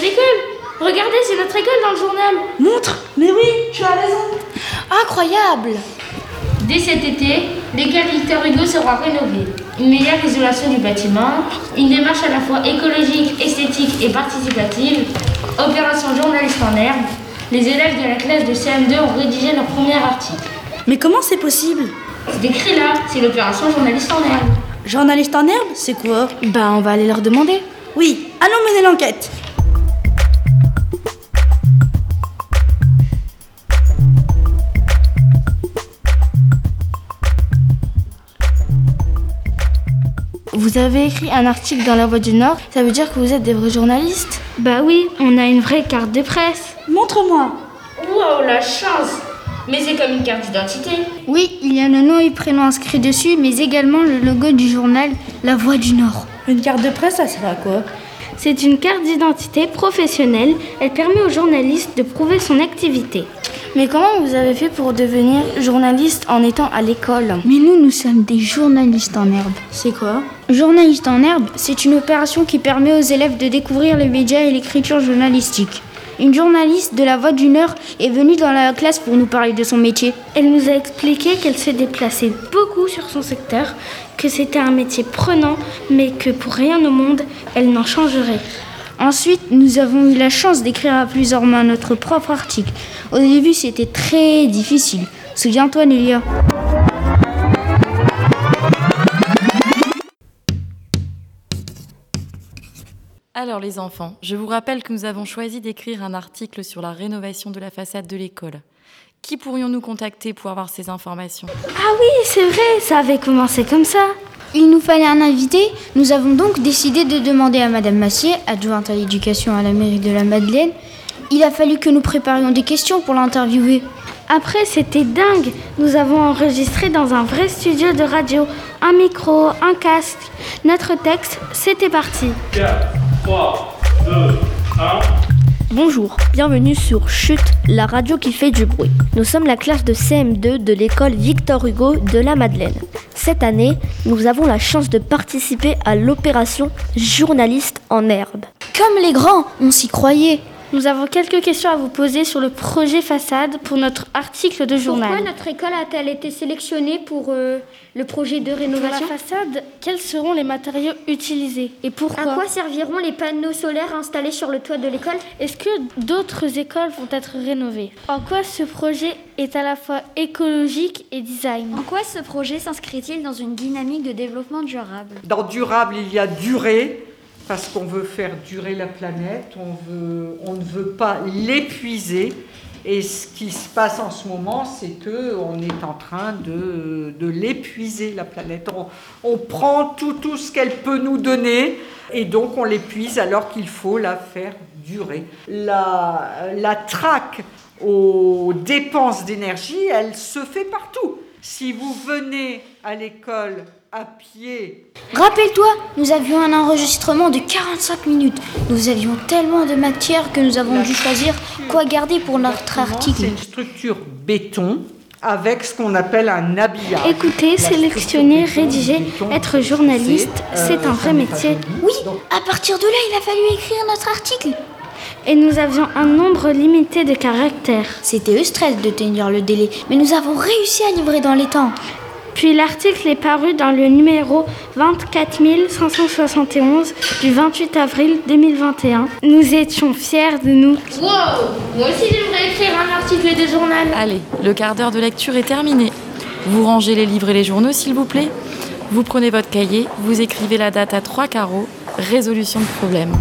d'école. Regardez, c'est notre école dans le journal. Montre Mais oui, tu as raison. Incroyable Dès cet été, l'école Victor Hugo sera rénovée. Une meilleure isolation du bâtiment, une démarche à la fois écologique, esthétique et participative, opération journaliste en herbe. Les élèves de la classe de CM2 ont rédigé leur premier article. Mais comment c'est possible? C'est écrit là, c'est l'opération journaliste en herbe. Journaliste en herbe, c'est quoi? Bah, on va aller leur demander. Oui, allons mener l'enquête. Vous avez écrit un article dans La Voix du Nord, ça veut dire que vous êtes des vrais journalistes Bah oui, on a une vraie carte de presse. Montre-moi. Waouh, la chance Mais c'est comme une carte d'identité. Oui, il y a le nom et prénom inscrit dessus, mais également le logo du journal La Voix du Nord. Une carte de presse, ça sert à quoi? C'est une carte d'identité professionnelle. Elle permet aux journalistes de prouver son activité. Mais comment vous avez fait pour devenir journaliste en étant à l'école? Mais nous, nous sommes des journalistes en herbe. C'est quoi? Journaliste en herbe, c'est une opération qui permet aux élèves de découvrir les médias et l'écriture journalistique. Une journaliste de la Voix du Nord est venue dans la classe pour nous parler de son métier. Elle nous a expliqué qu'elle se déplaçait beaucoup sur son secteur, que c'était un métier prenant, mais que pour rien au monde, elle n'en changerait. Ensuite, nous avons eu la chance d'écrire à plusieurs mains notre propre article. Au début, c'était très difficile. Souviens-toi, Nélia. Alors les enfants, je vous rappelle que nous avons choisi d'écrire un article sur la rénovation de la façade de l'école. Qui pourrions-nous contacter pour avoir ces informations? Ah oui, c'est vrai, ça avait commencé comme ça. Il nous fallait un invité. Nous avons donc décidé de demander à Madame Massier, adjointe à l'éducation à la mairie de la Madeleine. Il a fallu que nous préparions des questions pour l'interviewer. Après, c'était dingue. Nous avons enregistré dans un vrai studio de radio. Un micro, un casque. Notre texte, c'était parti. 4, 3, 2, 1. Bonjour, bienvenue sur Chute, la radio qui fait du bruit. Nous sommes la classe de CM2 de l'école Victor Hugo de la Madeleine. Cette année, nous avons la chance de participer à l'opération Journaliste en herbe. Comme les grands, on s'y croyait. Nous avons quelques questions à vous poser sur le projet façade pour notre article de journal. Pourquoi notre école a-t-elle été sélectionnée pour euh, le projet de Pour la rénovation façade, quels seront les matériaux utilisés et pourquoi? À quoi serviront les panneaux solaires installés sur le toit de l'école? Est-ce que d'autres écoles vont être rénovées? En quoi ce projet est à la fois écologique et design? En quoi ce projet s'inscrit-il dans une dynamique de développement durable? Dans durable, il y a durée, parce qu'on veut faire durer la planète, on, ne veut pas l'épuiser. Et ce qui se passe en ce moment, c'est que on est en train de, l'épuiser, la planète. On, prend tout, tout ce qu'elle peut nous donner, et donc on l'épuise alors qu'il faut la faire durer. La traque aux dépenses d'énergie, elle se fait partout. Si vous venez à l'école à pied Rappelle-toi, nous avions un enregistrement de 45 minutes. Nous avions tellement de matière que nous avons dû choisir quoi garder pour notre article. C'est une structure béton avec ce qu'on appelle un habillage. Écoutez, La sélectionner, béton, rédiger, béton, être journaliste, c'est, c'est euh, un vrai métier. Oui, à partir de là, il a fallu écrire notre article. Et nous avions un nombre limité de caractères. C'était eux stress de tenir le délai, mais nous avons réussi à livrer dans les temps. Puis l'article est paru dans le numéro 24 571 du 28 avril 2021. Nous étions fiers de nous. Wow Moi aussi j'aimerais écrire un article de journal. Allez, le quart d'heure de lecture est terminé. Vous rangez les livres et les journaux, s'il vous plaît. Vous prenez votre cahier, vous écrivez la date à trois carreaux, résolution de problème.